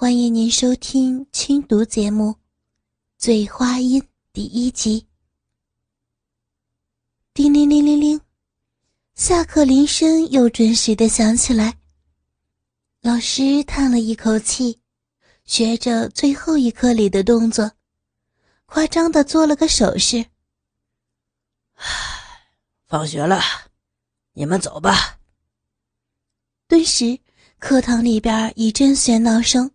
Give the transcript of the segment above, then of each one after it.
欢迎您收听轻读节目《醉花阴》第一集。叮铃铃铃铃，下课铃声又准时的响起来。老师叹了一口气，学着最后一课里的动作，夸张的做了个手势。唉，放学了，你们走吧。顿时，课堂里边一阵喧闹声。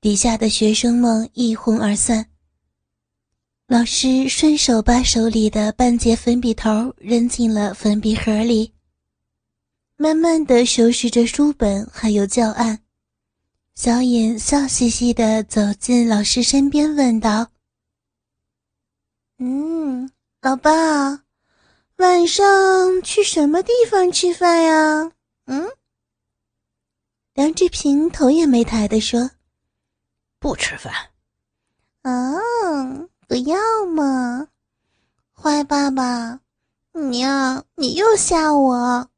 底下的学生们一哄而散。老师顺手把手里的半截粉笔头扔进了粉笔盒里，慢慢的收拾着书本还有教案。小尹笑嘻嘻的走进老师身边，问道：“嗯，老爸，晚上去什么地方吃饭呀？”嗯，梁志平头也没抬的说。不吃饭，嗯，不要嘛，坏爸爸，你呀，你又吓我，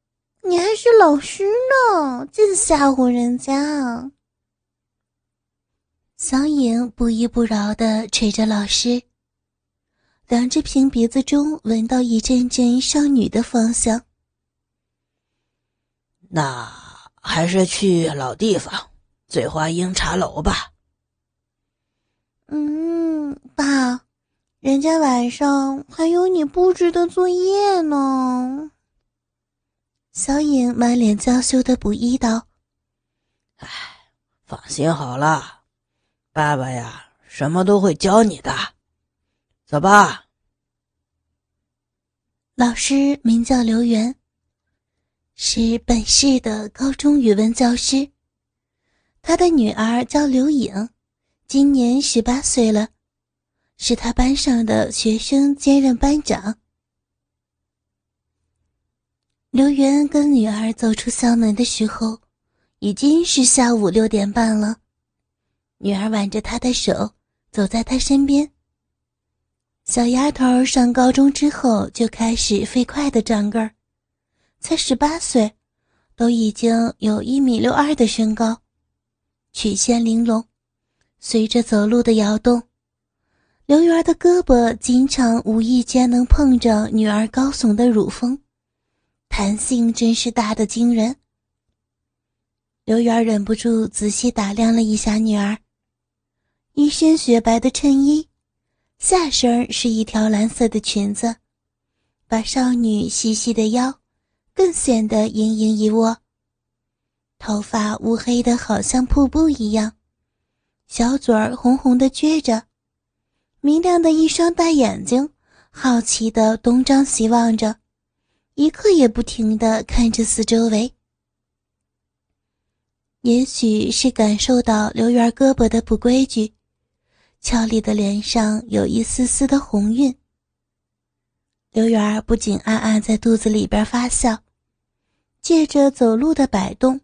你还是老师呢，净吓唬人家。小影不依不饶的捶着老师，梁志平鼻子中闻到一阵阵少女的芳香。那还是去老地方，醉花阴茶楼吧。爸，人家晚上还有你布置的作业呢。小影满脸娇羞的补衣道：“哎，放心好了，爸爸呀，什么都会教你的。走吧。”老师名叫刘源，是本市的高中语文教师，他的女儿叫刘颖。今年十八岁了，是他班上的学生兼任班长。刘源跟女儿走出校门的时候，已经是下午六点半了。女儿挽着他的手，走在他身边。小丫头上高中之后就开始飞快的长个儿，才十八岁，都已经有一米六二的身高，曲线玲珑。随着走路的摇动，刘媛的胳膊经常无意间能碰着女儿高耸的乳峰，弹性真是大的惊人。刘媛忍不住仔细打量了一下女儿，一身雪白的衬衣，下身是一条蓝色的裙子，把少女细细的腰更显得盈盈一握。头发乌黑的好像瀑布一样。小嘴儿红红的撅着，明亮的一双大眼睛好奇的东张西望着，一刻也不停的看着四周围。也许是感受到刘媛胳膊的不规矩，俏丽的脸上有一丝丝的红晕。刘媛不仅暗暗在肚子里边发笑，借着走路的摆动，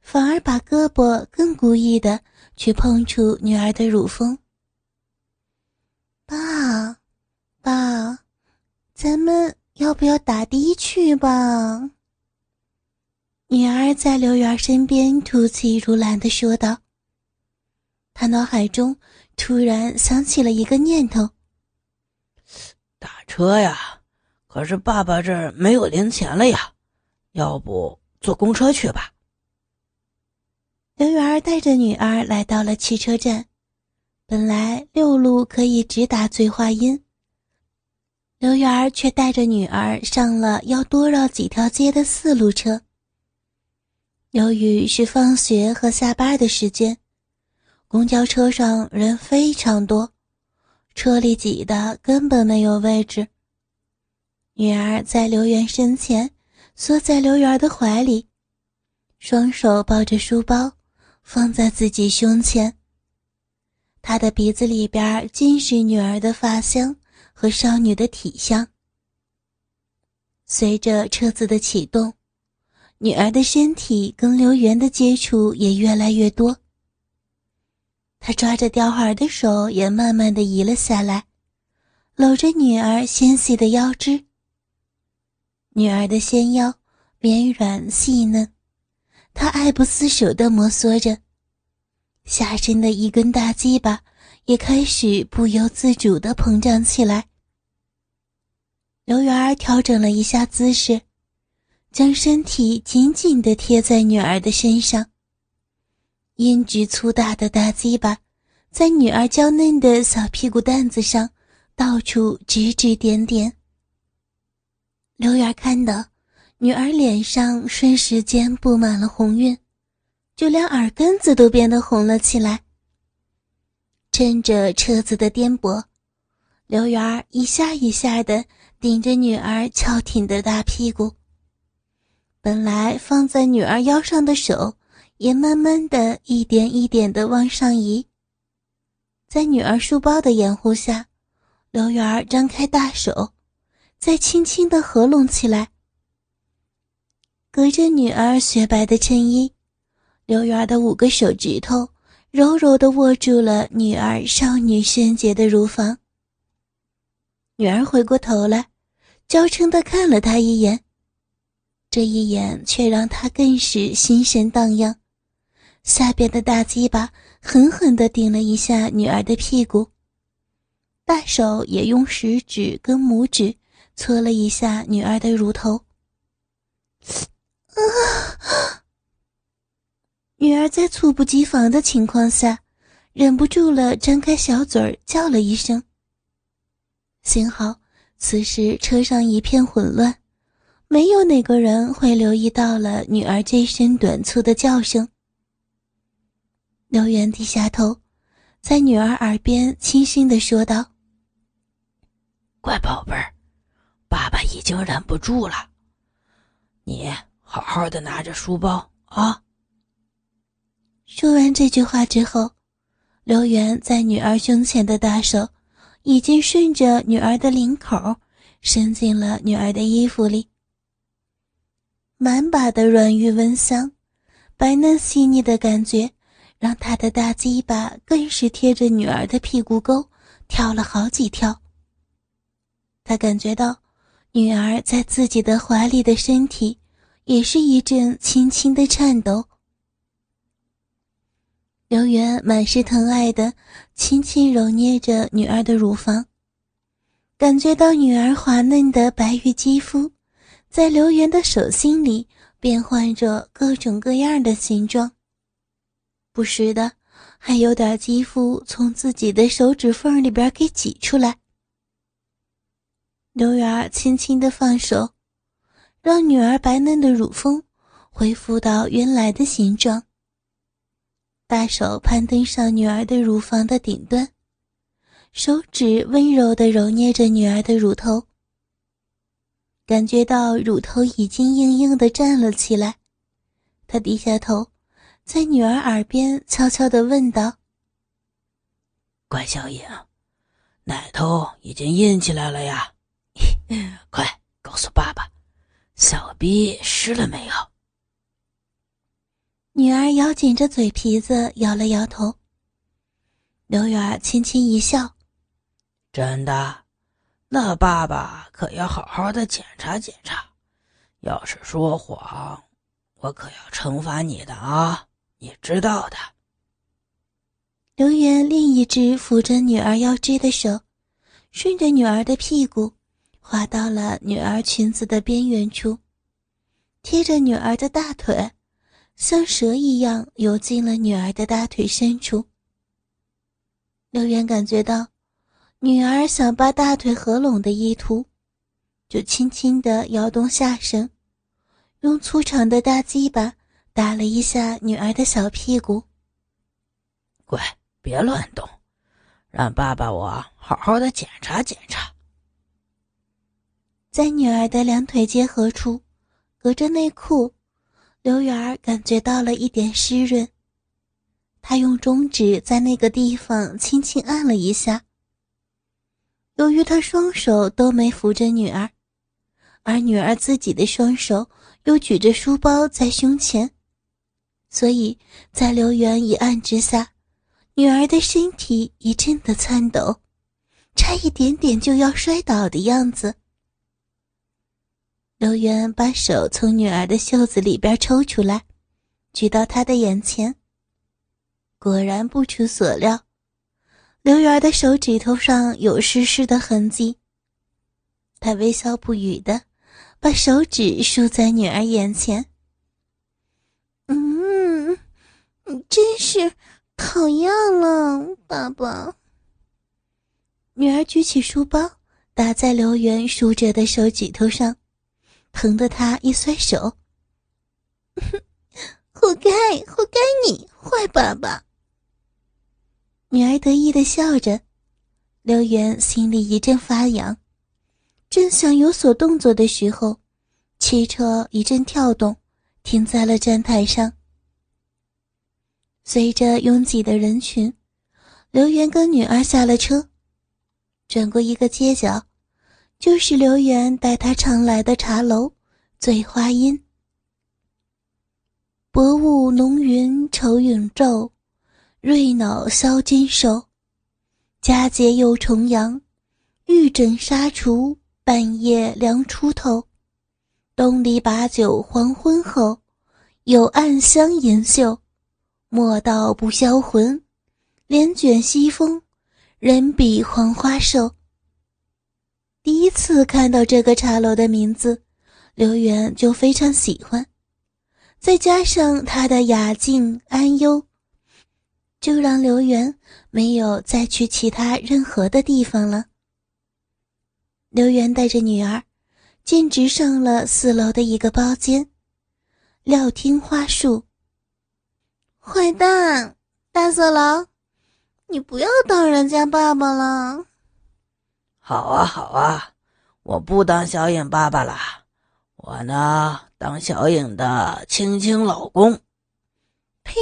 反而把胳膊更故意的。去碰触女儿的乳峰。爸，爸，咱们要不要打的去吧？女儿在刘媛身边吐气如兰的说道。他脑海中突然想起了一个念头：打车呀，可是爸爸这儿没有零钱了呀，要不坐公车去吧？刘媛儿带着女儿来到了汽车站，本来六路可以直达醉花阴，刘媛儿却带着女儿上了要多绕几条街的四路车。由于是放学和下班的时间，公交车上人非常多，车里挤的根本没有位置。女儿在刘媛身前，缩在刘媛的怀里，双手抱着书包。放在自己胸前。他的鼻子里边尽是女儿的发香和少女的体香。随着车子的启动，女儿的身体跟刘源的接触也越来越多。他抓着吊环的手也慢慢的移了下来，搂着女儿纤细的腰肢。女儿的纤腰绵软细嫩。他爱不释手地摩挲着，下身的一根大鸡巴也开始不由自主的膨胀起来。刘媛儿调整了一下姿势，将身体紧紧的贴在女儿的身上。胭脂粗大的大鸡巴，在女儿娇嫩的小屁股蛋子上到处指指点点。刘媛儿看到女儿脸上瞬时间布满了红晕，就连耳根子都变得红了起来。趁着车子的颠簸，刘媛一下一下的。顶着女儿翘挺的大屁股，本来放在女儿腰上的手也慢慢的一点一点的往上移。在女儿书包的掩护下，刘媛儿张开大手，再轻轻的合拢起来。隔着女儿雪白的衬衣，刘媛儿的五个手指头柔柔的握住了女儿少女圣洁的乳房。女儿回过头来。娇嗔的看了他一眼，这一眼却让他更是心神荡漾。下边的大鸡巴狠狠的顶了一下女儿的屁股，大手也用食指跟拇指搓了一下女儿的乳头。啊！女儿在猝不及防的情况下，忍不住了，张开小嘴儿叫了一声。幸好。此时车上一片混乱，没有哪个人会留意到了女儿这声短促的叫声。刘元低下头，在女儿耳边轻声的说道：“乖宝贝儿，爸爸已经忍不住了，你好好的拿着书包啊。”说完这句话之后，刘元在女儿胸前的大手。已经顺着女儿的领口伸进了女儿的衣服里，满把的软玉温香，白嫩细腻的感觉让他的大鸡巴更是贴着女儿的屁股沟跳了好几跳。他感觉到女儿在自己的怀里的身体也是一阵轻轻的颤抖。刘元满是疼爱的轻轻揉捏着女儿的乳房，感觉到女儿滑嫩的白玉肌肤，在刘元的手心里变换着各种各样的形状，不时的还有点肌肤从自己的手指缝里边给挤出来。刘元轻轻的放手，让女儿白嫩的乳峰恢复到原来的形状。大手攀登上女儿的乳房的顶端，手指温柔地揉捏着女儿的乳头。感觉到乳头已经硬硬地站了起来，他低下头，在女儿耳边悄悄地问道：“乖小影，奶头已经硬起来了呀？快告诉爸爸，小逼湿了没有？”女儿咬紧着嘴皮子，摇了摇头。刘远轻轻一笑：“真的，那爸爸可要好好的检查检查。要是说谎，我可要惩罚你的啊，你知道的。”刘元另一只扶着女儿腰肢的手，顺着女儿的屁股，滑到了女儿裙子的边缘处，贴着女儿的大腿。像蛇一样游进了女儿的大腿深处。刘元感觉到女儿想把大腿合拢的意图，就轻轻地摇动下身，用粗长的大鸡巴打了一下女儿的小屁股。乖，别乱动，让爸爸我好好的检查检查。在女儿的两腿结合处，隔着内裤。刘媛儿感觉到了一点湿润，她用中指在那个地方轻轻按了一下。由于他双手都没扶着女儿，而女儿自己的双手又举着书包在胸前，所以在刘媛一按之下，女儿的身体一阵的颤抖，差一点点就要摔倒的样子。刘元把手从女儿的袖子里边抽出来，举到她的眼前。果然不出所料，刘媛的手指头上有湿湿的痕迹。他微笑不语的把手指竖在女儿眼前。嗯，真是讨厌了，爸爸。女儿举起书包打在刘元竖着的手指头上，疼得他一甩手。活该，活该你坏爸爸。女儿得意的笑着，刘元心里一阵发痒，正想有所动作的时候，汽车一阵跳动，停在了站台上。随着拥挤的人群，刘元跟女儿下了车，转过一个街角，就是刘源带他常来的茶楼——醉花阴。薄雾浓云愁永昼，瑞脑消金兽。佳节又重阳，玉枕纱厨，半夜凉初透。东篱把酒黄昏后，有暗香盈袖。莫道不销魂，帘卷西风，人比黄花瘦。第一次看到这个茶楼的名字，刘元就非常喜欢。再加上他的雅静安幽，就让刘元没有再去其他任何的地方了。刘元带着女儿，径直上了四楼的一个包间，料听花树。坏蛋，大色狼，你不要当人家爸爸了。好啊，好啊，我不当小影爸爸了，我呢。当小影的亲亲老公，呸！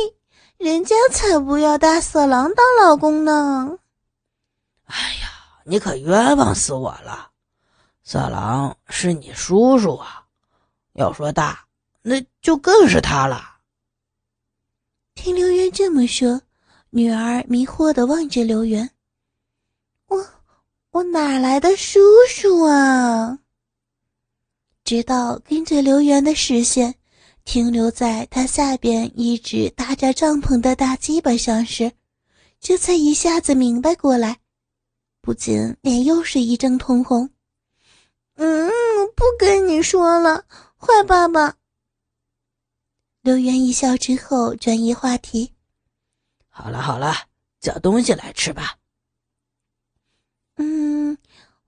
人家才不要大色狼当老公呢！哎呀，你可冤枉死我了！色狼是你叔叔啊，要说大，那就更是他了。听刘元这么说，女儿迷惑的望着刘元：“我我哪来的叔叔啊？”直到跟着刘元的视线停留在他下边一直搭着帐篷的大鸡巴上时，这才一下子明白过来，不禁脸又是一阵通红。嗯，不跟你说了，坏爸爸。刘元一笑之后转移话题：“好了好了，叫东西来吃吧。”嗯。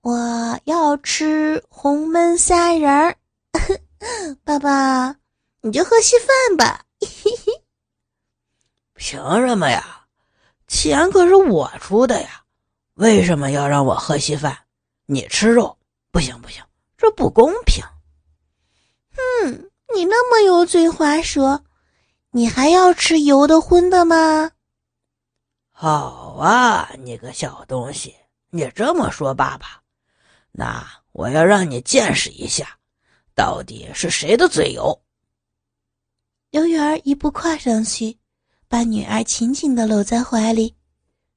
我要吃红焖虾仁儿，爸爸，你就喝稀饭吧。凭什么呀？钱可是我出的呀，为什么要让我喝稀饭？你吃肉，不行不行，这不公平。哼，你那么油嘴滑舌，你还要吃油的荤的吗？好啊，你个小东西，你这么说爸爸。那我要让你见识一下，到底是谁的嘴油。刘媛一步跨上去，把女儿紧紧的搂在怀里，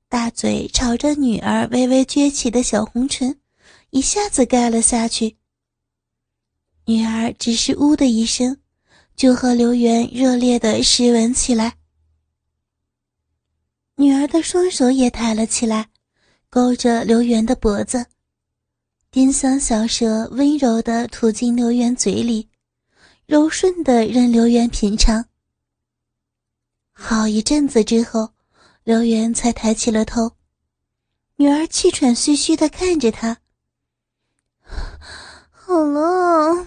大嘴朝着女儿微微撅起的小红唇，一下子盖了下去。女儿只是呜的一声，就和刘媛热烈的湿吻起来。女儿的双手也抬了起来，勾着刘媛的脖子。丁香小舌温柔地吐进刘元嘴里，柔顺地任刘元品尝。好一阵子之后，刘元才抬起了头，女儿气喘吁吁地看着他。好了，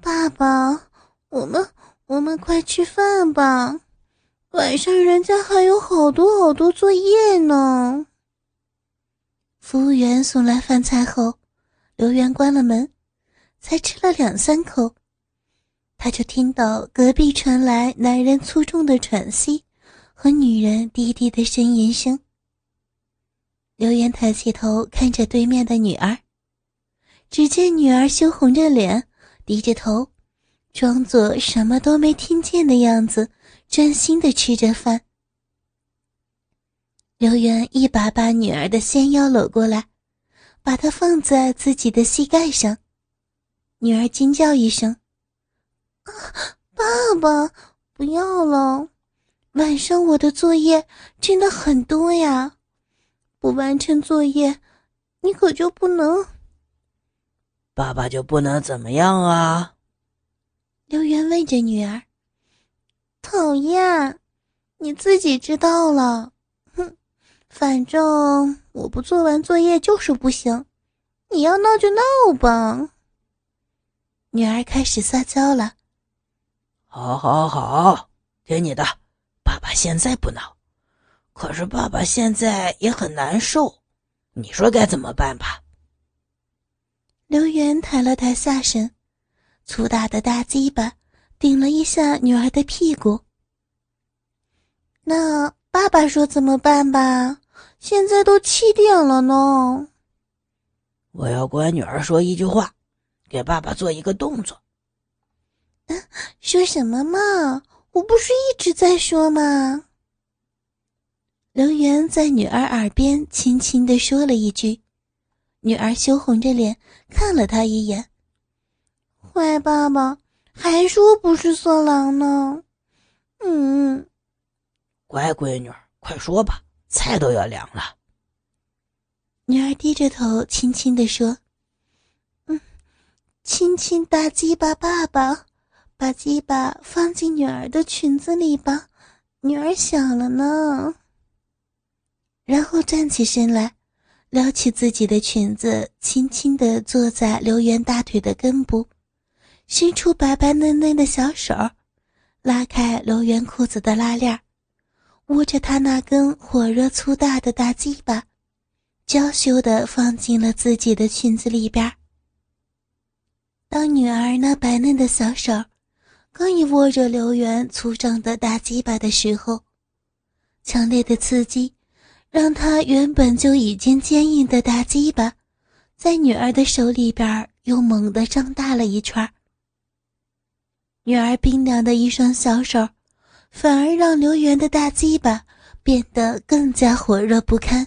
爸爸，我们我们快吃饭吧，晚上人家还有好多好多作业呢。服务员送来饭菜后。刘元关了门，才吃了两三口，他就听到隔壁传来男人粗重的喘息和女人低低的呻吟声。刘元抬起头看着对面的女儿，只见女儿羞红着脸，低着头，装作什么都没听见的样子，专心的吃着饭。刘元一把把女儿的纤腰搂过来。把她放在自己的膝盖上，女儿惊叫一声：“啊，爸爸，不要了！晚上我的作业真的很多呀，不完成作业，你可就不能……爸爸就不能怎么样啊？刘媛问着女儿。讨厌，你自己知道了。哼，反正我不做完作业就是不行。你要闹就闹吧。女儿开始撒娇了。好，好，好，听你的。爸爸现在不闹，可是爸爸现在也很难受。你说该怎么办吧？刘元抬了抬下身，粗大的大鸡巴顶了一下女儿的屁股。那爸爸说怎么办吧？现在都七点了呢。我要乖女儿说一句话，给爸爸做一个动作。嗯，说什么嘛？我不是一直在说吗？刘元在女儿耳边轻轻的说了一句，女儿羞红着脸看了他一眼。坏爸爸还说不是色狼呢。嗯，乖闺女，快说吧，菜都要凉了。女儿低着头，轻轻地说：“嗯，亲亲大鸡巴爸爸，把鸡巴放进女儿的裙子里吧，女儿想了呢。”然后站起身来，撩起自己的裙子，轻轻地坐在刘元大腿的根部，伸出白白嫩嫩的小手，拉开刘元裤子的拉链，握着他那根火热粗大的大鸡巴。娇羞的放进了自己的裙子里边。当女儿那白嫩的小手刚一握着刘元粗壮的大鸡巴的时候，强烈的刺激让他原本就已经坚硬的大鸡巴，在女儿的手里边又猛地张大了一圈。女儿冰凉的一双小手，反而让刘元的大鸡巴变得更加火热不堪。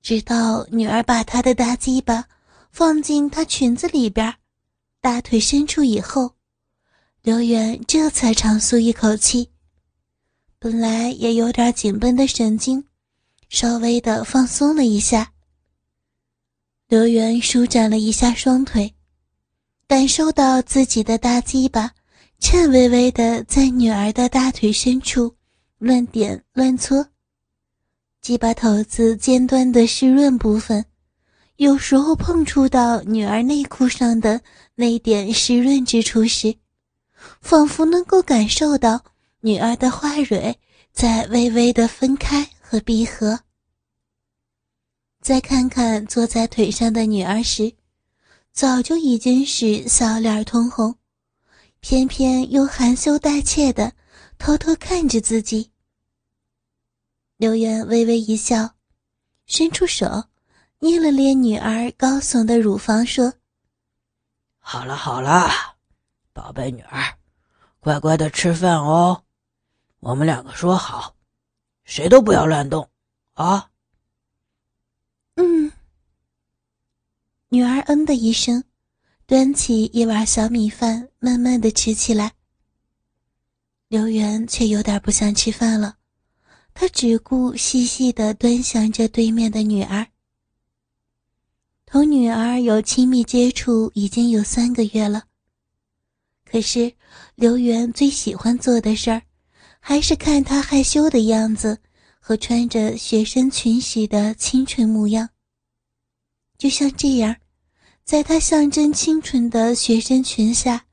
直到女儿把她的大鸡巴放进她裙子里边，大腿伸出以后，刘元这才长舒一口气。本来也有点紧绷的神经，稍微的放松了一下。刘元舒展了一下双腿，感受到自己的大鸡巴颤巍巍的在女儿的大腿深处乱点乱搓。鸡巴头子尖端的湿润部分，有时候碰触到女儿内裤上的那点湿润之处时，仿佛能够感受到女儿的花蕊在微微的分开和闭合。再看看坐在腿上的女儿时，早就已经是小脸通红，偏偏又含羞带怯的偷偷看着自己。刘元微微一笑，伸出手，捏了捏女儿高耸的乳房，说：“好了好了，宝贝女儿，乖乖的吃饭哦。我们两个说好，谁都不要乱动，啊。”嗯。女儿嗯的一声，端起一碗小米饭，慢慢的吃起来。刘元却有点不想吃饭了。他只顾细细的端详着对面的女儿，同女儿有亲密接触已经有三个月了。可是刘元最喜欢做的事儿，还是看她害羞的样子和穿着学生裙时的清纯模样。就像这样，在她象征清纯的学生裙下，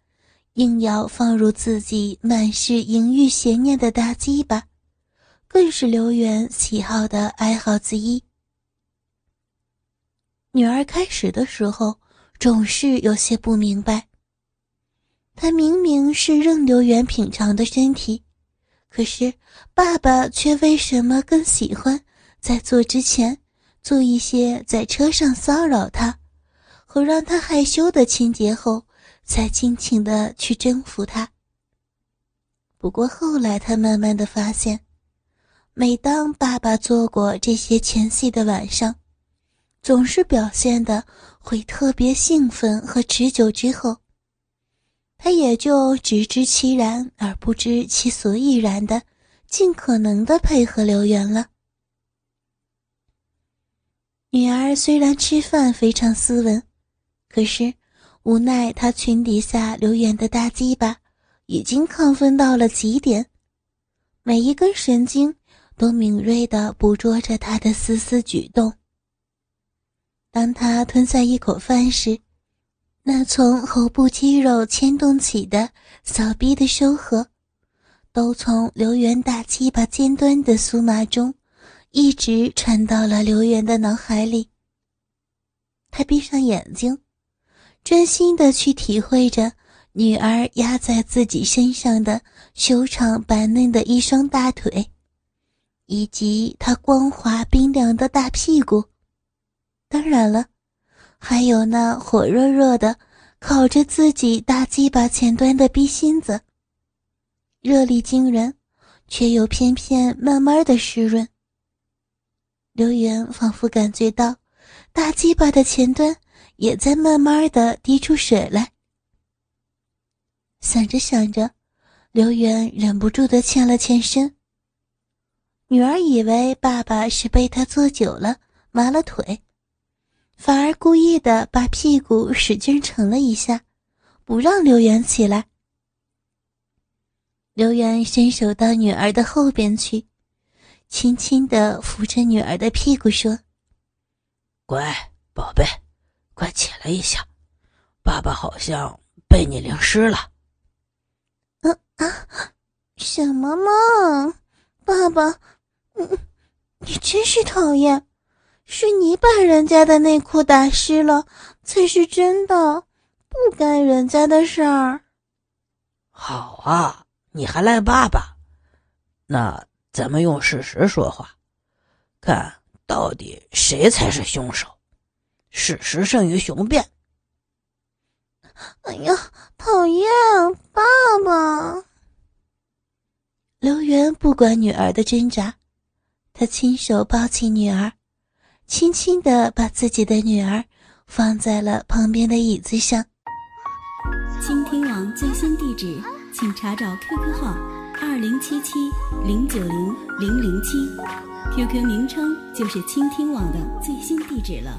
硬要放入自己满是淫欲邪念的大鸡巴。更是刘元喜好的爱好之一。女儿开始的时候总是有些不明白，她明明是任刘元品尝的身体，可是爸爸却为什么更喜欢在做之前做一些在车上骚扰她和让他害羞的情节后，才尽情的去征服他？不过后来，他慢慢的发现。每当爸爸做过这些前戏的晚上，总是表现的会特别兴奋和持久。之后，他也就只知其然而不知其所以然的尽可能的配合刘源了。女儿虽然吃饭非常斯文，可是无奈她裙底下刘元的大鸡巴已经亢奋到了极点，每一根神经都敏锐地捕捉着他的丝丝举动。当他吞下一口饭时，那从喉部肌肉牵动起的小臂的收合，都从刘源大鸡巴尖端的酥麻中。一直传到了刘源的脑海里。他闭上眼睛，专心的去体会着女儿压在自己身上的修长白嫩的一双大腿，以及她光滑冰凉的大屁股。当然了，还有那火热热的烤着自己大鸡巴前端的逼心子，热力惊人，却又偏偏慢慢的湿润。刘元仿佛感觉到，大鸡巴的前端也在慢慢的滴出水来。想着想着，刘元忍不住的欠了欠身。女儿以为爸爸是被他坐久了麻了腿，反而故意的把屁股使劲撑了一下，不让刘元起来。刘元伸手到女儿的后边去。轻轻的扶着女儿的屁股说：“乖宝贝，快起来一下，爸爸好像被你淋湿了。”“嗯啊，什么嘛，爸爸，嗯你真是讨厌，是你把人家的内裤打湿了才是真的，不干人家的事儿。”“好啊，你还赖爸爸？那。”咱们用事实说话，看到底谁才是凶手。事实胜于雄辩。哎呀，讨厌，爸爸！刘元不管女儿的挣扎，他亲手抱起女儿，轻轻的把自己的女儿放在了旁边的椅子上。倾听网最新地址，请查找 QQ 号。二零七七零九零零零七，QQ 名称就是倾听网的最新地址了。